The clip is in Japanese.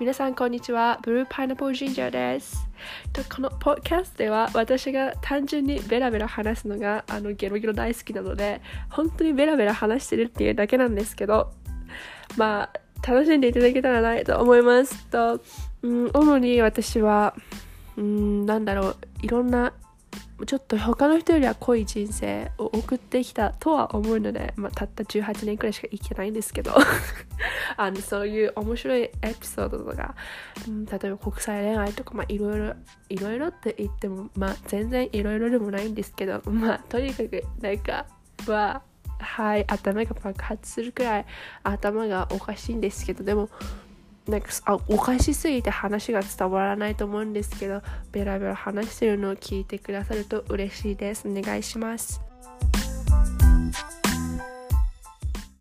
皆さんこんにちは。ブルーパイナップルジンジャーです。とこのポッキャストでは私が単純にベラベラ話すのがあのゲロゲロ大好きなので本当にベラベラ話してるっていうだけなんですけどまあ楽しんでいただけたらないと思いますと、うん、主に私は、うん、なんだろういろんなちょっと他の人よりは濃い人生を送ってきたとは思うので、まあ、たった18年くらいしか生きてないんですけど。あのそういう面白いエピソードとか、うん、例えば国際恋愛とか、まあ、いろいろいろいろって言っても、まあ、全然いろいろでもないんですけど、まあ、とにかくなんかははい頭が爆発するくらい頭がおかしいんですけどでもなんかあおかしすぎて話が伝わらないと思うんですけどベラベラ話してるのを聞いてくださると嬉しいです。お願いします。